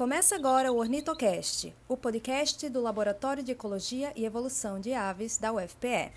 Começa agora o Ornitocast, o podcast do Laboratório de Ecologia e Evolução de Aves da UFPE.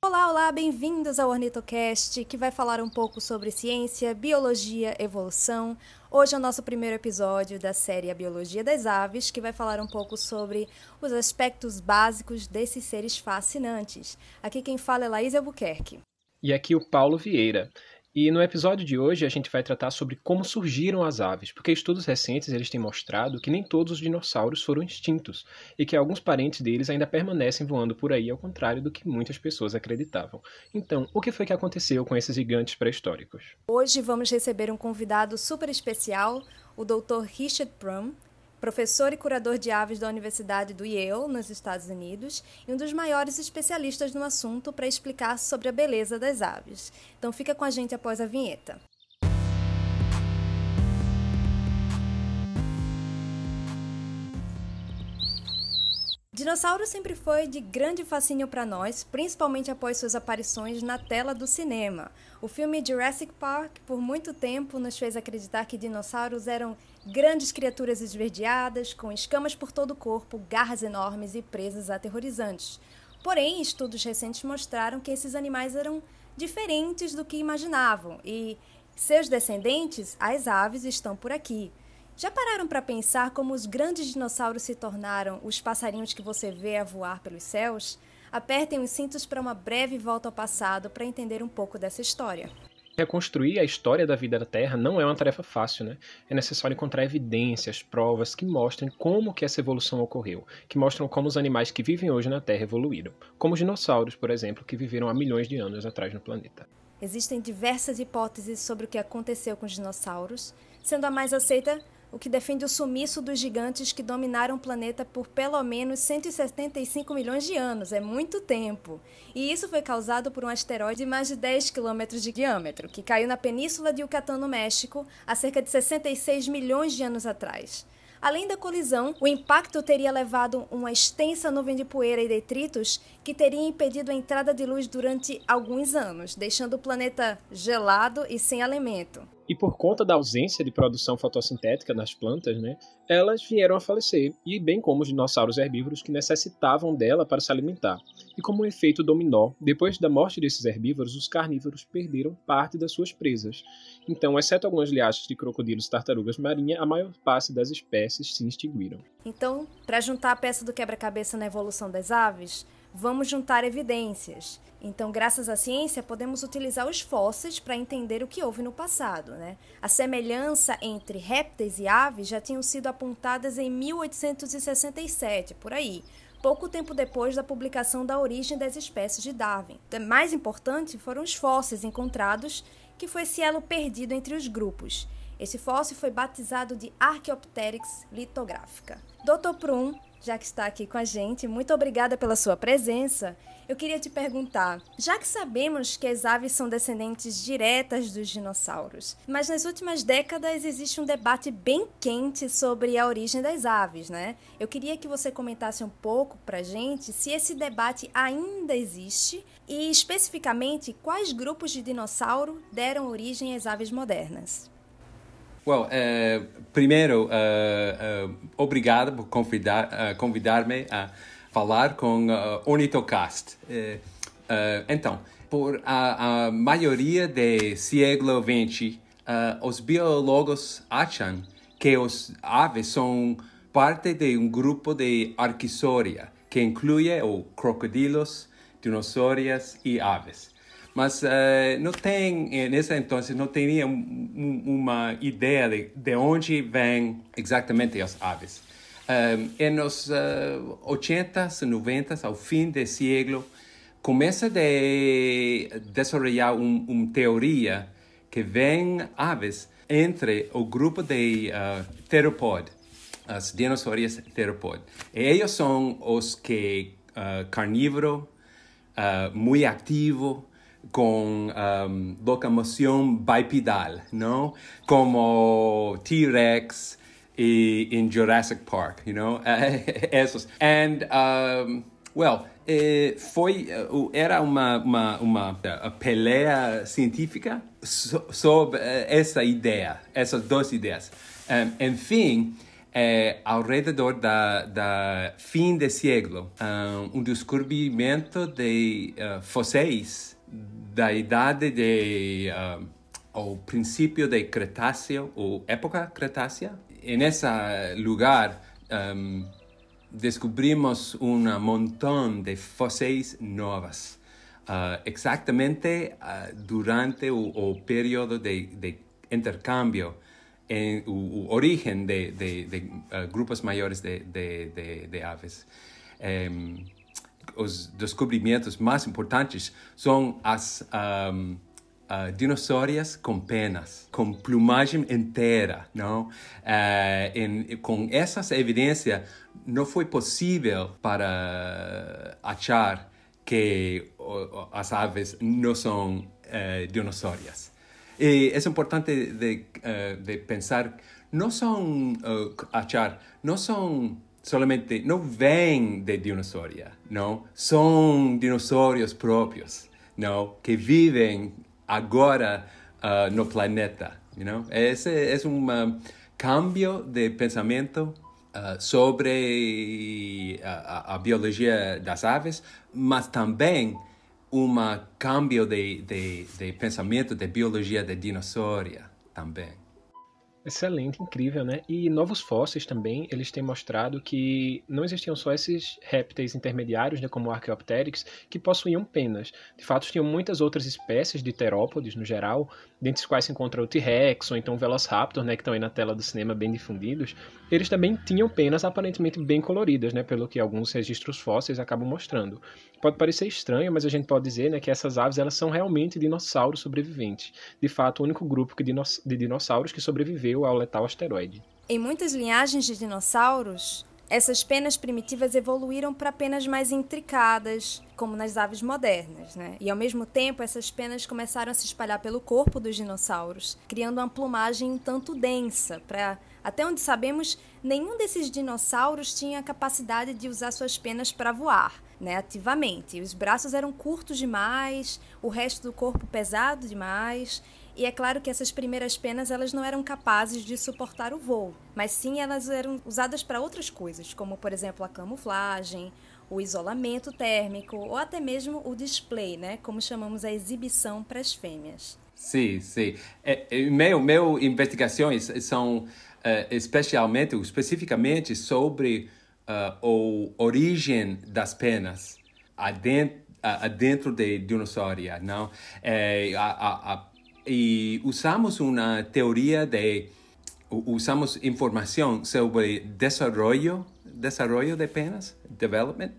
Olá, olá, bem-vindos ao Ornitocast, que vai falar um pouco sobre ciência, biologia, evolução. Hoje é o nosso primeiro episódio da série A Biologia das Aves, que vai falar um pouco sobre os aspectos básicos desses seres fascinantes. Aqui quem fala é Laís Albuquerque. E aqui o Paulo Vieira. E no episódio de hoje a gente vai tratar sobre como surgiram as aves, porque estudos recentes eles têm mostrado que nem todos os dinossauros foram extintos e que alguns parentes deles ainda permanecem voando por aí, ao contrário do que muitas pessoas acreditavam. Então, o que foi que aconteceu com esses gigantes pré-históricos? Hoje vamos receber um convidado super especial, o Dr. Richard Prum, professor e curador de aves da Universidade do Yale, nos Estados Unidos, e um dos maiores especialistas no assunto para explicar sobre a beleza das aves. Então fica com a gente após a vinheta. Dinossauro sempre foi de grande fascínio para nós, principalmente após suas aparições na tela do cinema. O filme Jurassic Park, por muito tempo, nos fez acreditar que dinossauros eram grandes criaturas esverdeadas, com escamas por todo o corpo, garras enormes e presas aterrorizantes. Porém, estudos recentes mostraram que esses animais eram diferentes do que imaginavam e seus descendentes, as aves, estão por aqui. Já pararam para pensar como os grandes dinossauros se tornaram os passarinhos que você vê a voar pelos céus? Apertem os cintos para uma breve volta ao passado para entender um pouco dessa história. Reconstruir a história da vida da Terra não é uma tarefa fácil, né? É necessário encontrar evidências, provas que mostrem como que essa evolução ocorreu, que mostram como os animais que vivem hoje na Terra evoluíram, como os dinossauros, por exemplo, que viveram há milhões de anos atrás no planeta. Existem diversas hipóteses sobre o que aconteceu com os dinossauros, sendo a mais aceita o que defende o sumiço dos gigantes que dominaram o planeta por pelo menos 175 milhões de anos. É muito tempo. E isso foi causado por um asteroide de mais de 10 quilômetros de diâmetro, que caiu na península de Yucatán, no México, há cerca de 66 milhões de anos atrás. Além da colisão, o impacto teria levado uma extensa nuvem de poeira e detritos que teria impedido a entrada de luz durante alguns anos, deixando o planeta gelado e sem alimento. E por conta da ausência de produção fotossintética nas plantas, né, elas vieram a falecer, e bem como os dinossauros herbívoros que necessitavam dela para se alimentar. E como um efeito dominó, depois da morte desses herbívoros, os carnívoros perderam parte das suas presas. Então, exceto algumas liagens de crocodilos e tartarugas marinhas, a maior parte das espécies se extinguiram. Então, para juntar a peça do quebra-cabeça na evolução das aves, vamos juntar evidências. Então, graças à ciência, podemos utilizar os fósseis para entender o que houve no passado. Né? A semelhança entre répteis e aves já tinham sido apontadas em 1867, por aí, pouco tempo depois da publicação da origem das espécies de Darwin. Mais importante foram os fósseis encontrados, que foi esse elo perdido entre os grupos. Esse fóssil foi batizado de Archaeopteryx litográfica. Dr. Prum, já que está aqui com a gente, muito obrigada pela sua presença. Eu queria te perguntar, já que sabemos que as aves são descendentes diretas dos dinossauros, mas nas últimas décadas existe um debate bem quente sobre a origem das aves, né? Eu queria que você comentasse um pouco pra gente se esse debate ainda existe e especificamente quais grupos de dinossauro deram origem às aves modernas. Well, uh, primeiro, uh, uh, obrigado por convidar, convidar-me a falar com uh, Ornitocast. então, por a, a, maioria do século XX, os biólogos acham que os aves são parte de um grupo de Arquisauria, que inclui o crocodilos, dinossauros e aves. Mas uh, não tem, eh, nesse então, não um, uma ideia de, de onde vêm exatamente as aves. Um, eh, nos uh, 80 e 90 ao fim do século, começa a de desenvolver uma um teoria que vem aves entre o grupo de uh, theropod, as dinossauros theropod. E eles são os que uh, carnívoro, uh, muito ativo, con um, locomoción bipedal, ¿no? Como T-Rex y Jurassic Park, you know? esos. And, um, well, eh, foi, uh, era uma, uma, uma uh, peleia científica so, sobre essa ideia, essas duas ideias. Um, enfim, é, ao redor da, da fim do século, um, um de uh, da idade de uh, o princípio de Cretáceo ou época Cretácea. E nesse lugar um, descobrimos um montão de fósseis novas, uh, exatamente uh, durante o, o período de, de intercâmbio en o, origen de, de, de uh, grupos maiores de, de aves. Um, os descobrimentos mais importantes são as um, uh, penas, com plumagem inteira, não? Uh, em, com essas evidências, para achar que uh, as aves não são uh, dinossauros. E é importante de, uh, pensar, não são, achar, não são solamente, não vêm de dinossauro, não? São dinossauros próprios, não? Que vivem agora uh, no planeta. You know? Esse é um uh, cambio de pensamento uh, sobre a, a, biologia das aves, mas também um cambio de, de, de pensamento de biologia de dinossauro também. Excelente, incrível, né? E novos fósseis também, eles têm mostrado que não existiam só esses répteis intermediários, né, como o Archaeopteryx, que possuíam penas. De fato, tinham muitas outras espécies de terópodes, no geral, dentre os quais se encontra o T-Rex ou então o Velociraptor, né, que estão aí na tela do cinema bem difundidos. Eles também tinham penas aparentemente bem coloridas, né, pelo que alguns registros fósseis acabam mostrando. Pode parecer estranho, mas a gente pode dizer né, que essas aves elas são realmente dinossauros sobreviventes. De fato, o único grupo de dinossauros que sobreviveu ao letal asteroide. Em muitas linhagens de dinossauros, essas penas primitivas evoluíram para penas mais intricadas, como nas aves modernas, né? E ao mesmo tempo, essas penas começaram a se espalhar pelo corpo dos dinossauros, criando uma plumagem um tanto densa. Para até onde sabemos, nenhum desses dinossauros tinha a capacidade de usar suas penas para voar, né? Ativamente. Os braços eram curtos demais, o resto do corpo pesado demais. E é claro que essas primeiras penas elas não eram capazes de suportar o voo, mas sim elas eram usadas para outras coisas, como por exemplo a camuflagem, o isolamento térmico ou até mesmo o display, né, como chamamos a exibição para as fêmeas. Sim, sim. É, é, meu, meu investigações são uh, especialmente, especificamente sobre uh, a origem das penas adentro, uh, dentro de dinossauro, não? É, a, a, a e usamos uma teoria de usamos informação sobre desenvolvimento desenvolvimento de penas development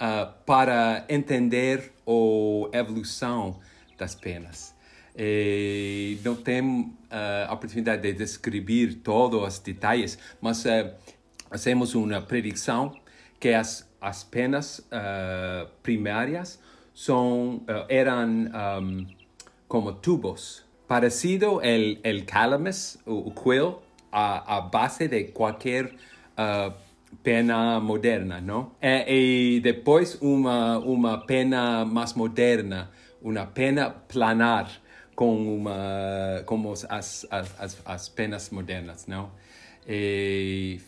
uh, para entender a evolução das penas. E não tenho uh, a oportunidade de descrever todos os detalhes mas uh, fazemos uma predição que as as penas uh, primárias são eram um, como tubos, parecido el, el calamus, o, quill, a, base de qualquer uh, pena moderna, ¿no? E, e, depois uma, uma pena mais moderna, uma pena planar, com uma, como as, as, as penas modernas, não? E,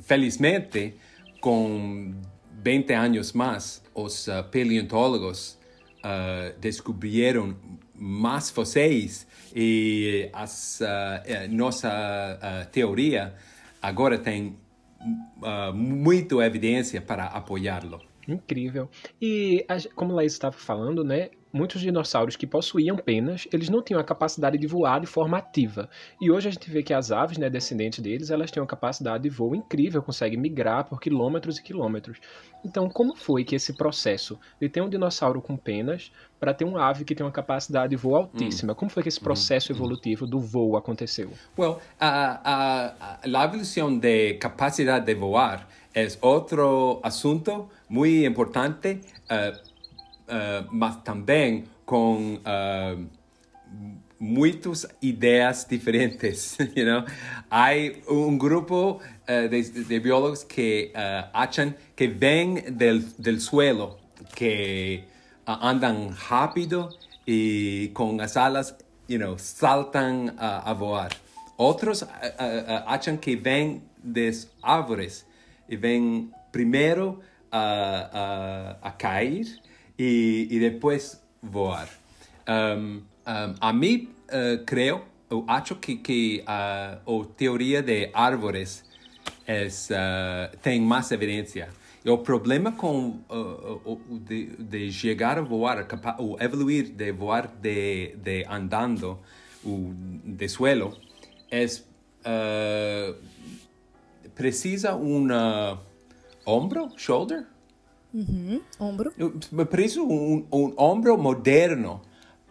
felizmente, com 20 anos mais, os uh, paleontólogos uh, descobriram mais vocês e uh, nossa uh, teoria agora tem uh, muita evidência para apoiá-lo. Incrível. E como Laís estava falando, né, muitos dinossauros que possuíam penas, eles não tinham a capacidade de voar de forma ativa. E hoje a gente vê que as aves, né, descendentes deles, elas têm uma capacidade de voo incrível, conseguem migrar por quilômetros e quilômetros. Então, como foi que esse processo de ter um dinossauro com penas para ter uma ave que tem uma capacidade de voo altíssima, mm. como foi que esse processo mm. evolutivo do voo aconteceu? Well, a, a, a evolução de capacidade de voar é outro assunto muito importante. Uh, uh, mas também com uh, muitas ideias diferentes. You know? Há grupo uh, de, biólogos que acham que vem del, suelo que andam rápido y con las alas, you saltan a, voar. Otros uh, que ven de árvores y ven primero a, a, caer y, después voar. Um, um, a mí uh, creo, acho que, que uh, o teoría de árvores es, uh, tem más evidencia. E o problema com uh, de, de, chegar a voar, o evoluir de voar de, de andando, o de suelo, é uh, precisa um ombro, shoulder? Uhum, ombro. Precisa um, um ombro moderno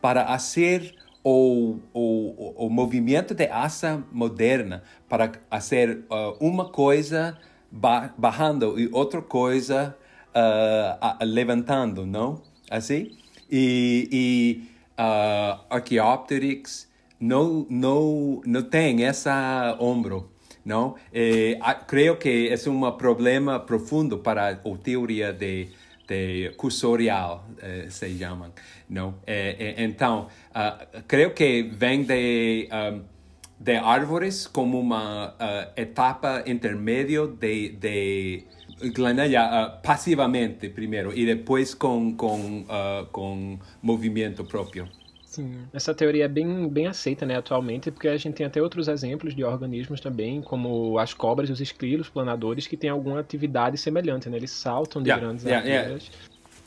para fazer o, o, o movimento de asa moderna, para fazer uh, uma coisa bajando e outra coisa uh, levantando, não? Assim? E, e uh, Archaeopteryx não, não, não tem essa ombro, não? E, creio que é um problema profundo para a teoria de, de cursorial, eh, se chamam, não? E, e, então, uh, creio que vem de... Um, de árvores como uma uh, etapa intermedio de, de uh, passivamente primeiro e depois com, com, uh, com movimento próprio. Sim, essa teoria é bem, bem aceita né, atualmente, porque a gente tem até outros exemplos de organismos também, como as cobras e os esquilos planadores, que têm alguma atividade semelhante, né? Eles saltam de yeah, grandes yeah, alturas.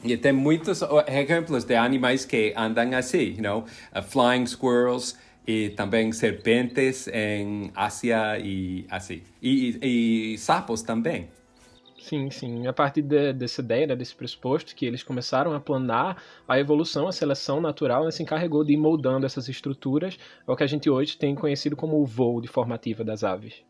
Yeah. E tem muitos exemplos de animais que andam assim, you know? Uh, flying squirrels, e também serpentes em Ásia e assim. E, e, e sapos também. Sim, sim. A partir de, dessa ideia, né, desse pressuposto, que eles começaram a planar a evolução, a seleção natural, né, se encarregou de ir moldando essas estruturas, é o que a gente hoje tem conhecido como o voo de formativa das aves.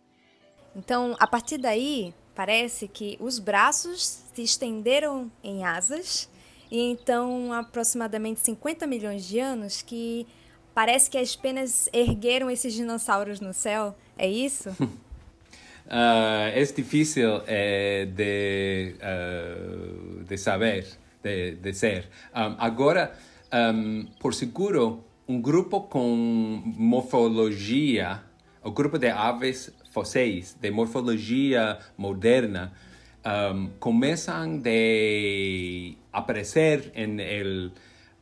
Então, a partir daí, parece que os braços se estenderam em asas, e então, aproximadamente 50 milhões de anos, que Parece que as penas ergueram esses dinossauros no céu. É isso? uh, é difícil é, de, uh, de saber, de, de ser. Um, agora, um, por seguro, um grupo com morfologia, o grupo de aves fósseis de morfologia moderna, um, começam a aparecer em el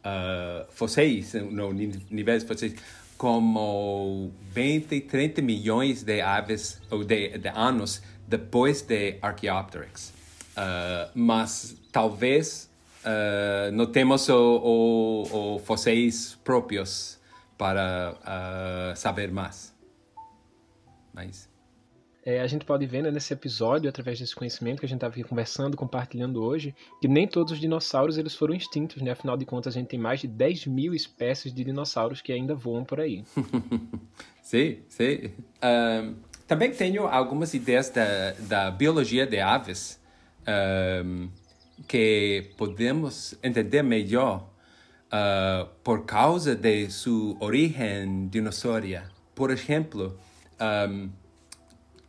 uh, no, níveis fósseis, como 20, 30 milhões de aves ou de, de anos depois de Archaeopteryx. Uh, mas talvez uh, não temos o, o, o fósseis próprios para uh, saber mais. Mas é, a gente pode ver né, nesse episódio, através desse conhecimento que a gente estava aqui conversando, compartilhando hoje, que nem todos os dinossauros eles foram extintos, né? Afinal de contas, a gente tem mais de 10 mil espécies de dinossauros que ainda voam por aí. sim, sim. Um, também tenho algumas ideias da, da biologia de aves um, que podemos entender melhor uh, por causa de sua origem dinossáurea. Por exemplo, um,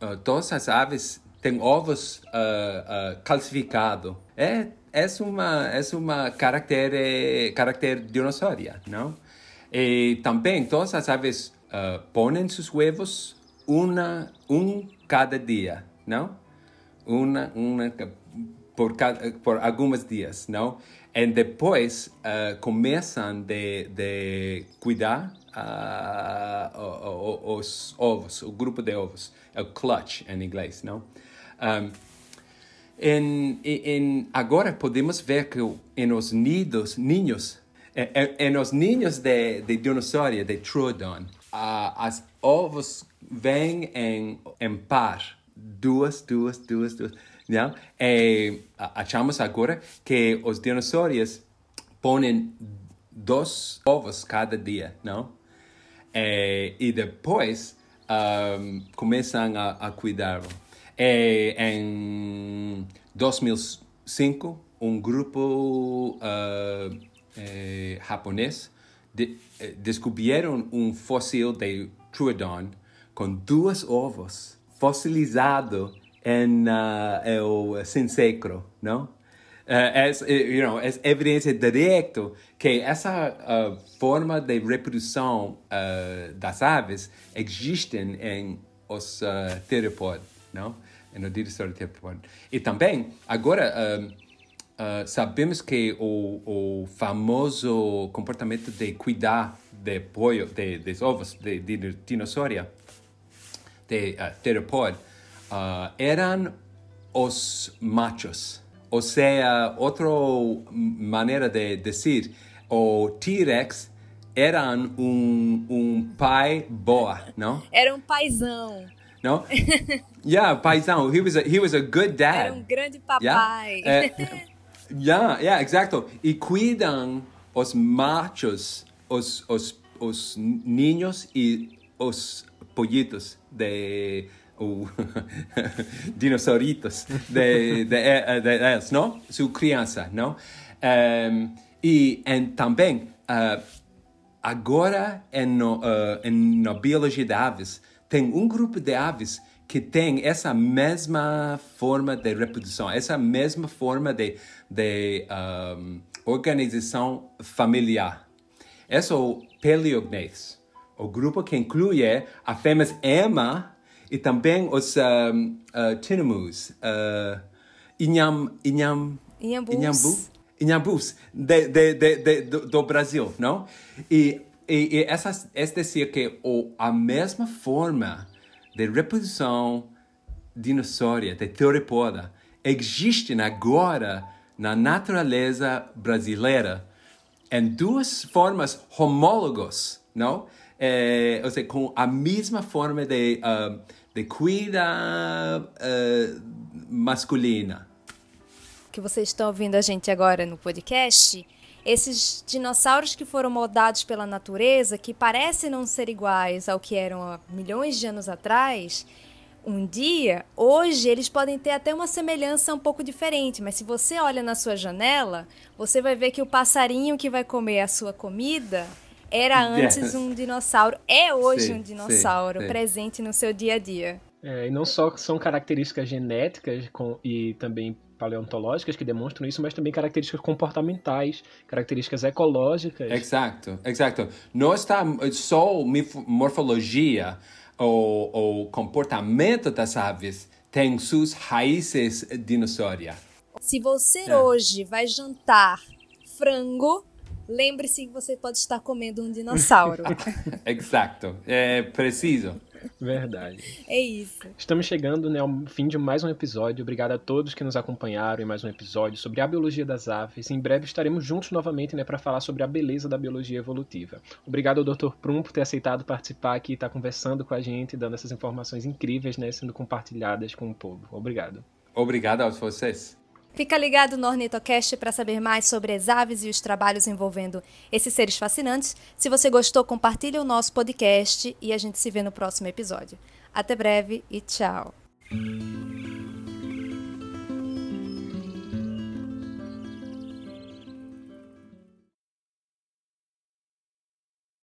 uh, todas as aves têm ovos uh, uh, calcificados. É, é uma, é uma caractere, caractere dinossauria, não? E também todas as aves uh, põem seus ovos uma, um cada dia, não? Uma, uma por, cada, por alguns dias, não? E depois uh, começam de, de cuidar uh, os ovos, o grupo de ovos, o clutch em inglês, não? Um, em, em, agora podemos ver que em os nidos, ninhos, em, em os ninhos de, de dinossauro, de Troodon, uh, as ovos vêm em, em par, duas, duas, duas, duas, E achamos agora que os dinossauros põem dois ovos cada dia, não? E, e depois um, começam a, a cuidar. E em 2005, um grupo uh, eh, japonês de, eh, descobriram um fóssil de Troodon com dois ovos fossilizado em uh, o Sincecro, não? é, you know, é evidência direta que essa uh, forma de reprodução uh, das aves existem em os uh, não? No dinossauro. E também, agora, uh, sabemos que o, o famoso comportamento de cuidar de pollo, de, dos ovos de, de de uh, uh, eram os machos. Ou seja, outra maneira de dizer, o T-Rex era um, um pai boa, não? Era um paizão. Não? yeah, paizão. He was a, he was a good dad. Era um grande papai. Yeah, é, yeah, yeah, exacto. E cuidam os machos, os, os, os niños e os pollitos de o dinosauritos de, de, de, de, eles, não? Sua criança, não? Um, e, e também, uh, agora em, no, uh, em na biologia de aves, tem um grupo de aves que tem essa mesma forma de reprodução, essa mesma forma de, de um, organização familiar. Esse é o Peleognaths, o grupo que inclui a fêmea Emma e também os um, uh, tinamus, uh, inham, inham, Inhambus. inhambu, inhambus de, de, de, do, do Brasil, não? E, e, e essa, é dizer que o, a mesma forma de reprodução dinossauro, de teorepoda, existe agora na natureza brasileira em duas formas homólogas, não? É, ou seja, com a mesma forma de uh, de cuida uh, masculina. Que vocês estão ouvindo a gente agora no podcast, esses dinossauros que foram moldados pela natureza, que parecem não ser iguais ao que eram há milhões de anos atrás, um dia, hoje, eles podem ter até uma semelhança um pouco diferente, mas se você olha na sua janela, você vai ver que o passarinho que vai comer a sua comida era antes yes. um dinossauro, é hoje sim, um dinossauro sim, sim. presente no seu dia a dia. É, e não só são características genéticas com, e também paleontológicas que demonstram isso, mas também características comportamentais, características ecológicas. Exato, exato. Não está só morfologia ou, comportamento das aves tem suas raízes dinossauria. Se você é. hoje vai jantar frango, lembre-se que você pode estar comendo um dinossauro. Exato, é preciso. Verdade. É isso. Estamos chegando né, ao fim de mais um episódio. Obrigado a todos que nos acompanharam em mais um episódio sobre a biologia das aves. Em breve estaremos juntos novamente né, para falar sobre a beleza da biologia evolutiva. Obrigado ao Dr. Prum por ter aceitado participar aqui, estar tá conversando com a gente, dando essas informações incríveis, né, sendo compartilhadas com o povo. Obrigado. Obrigado a vocês. Fica ligado no Ornitocast para saber mais sobre as aves e os trabalhos envolvendo esses seres fascinantes. Se você gostou, compartilhe o nosso podcast e a gente se vê no próximo episódio. Até breve e tchau!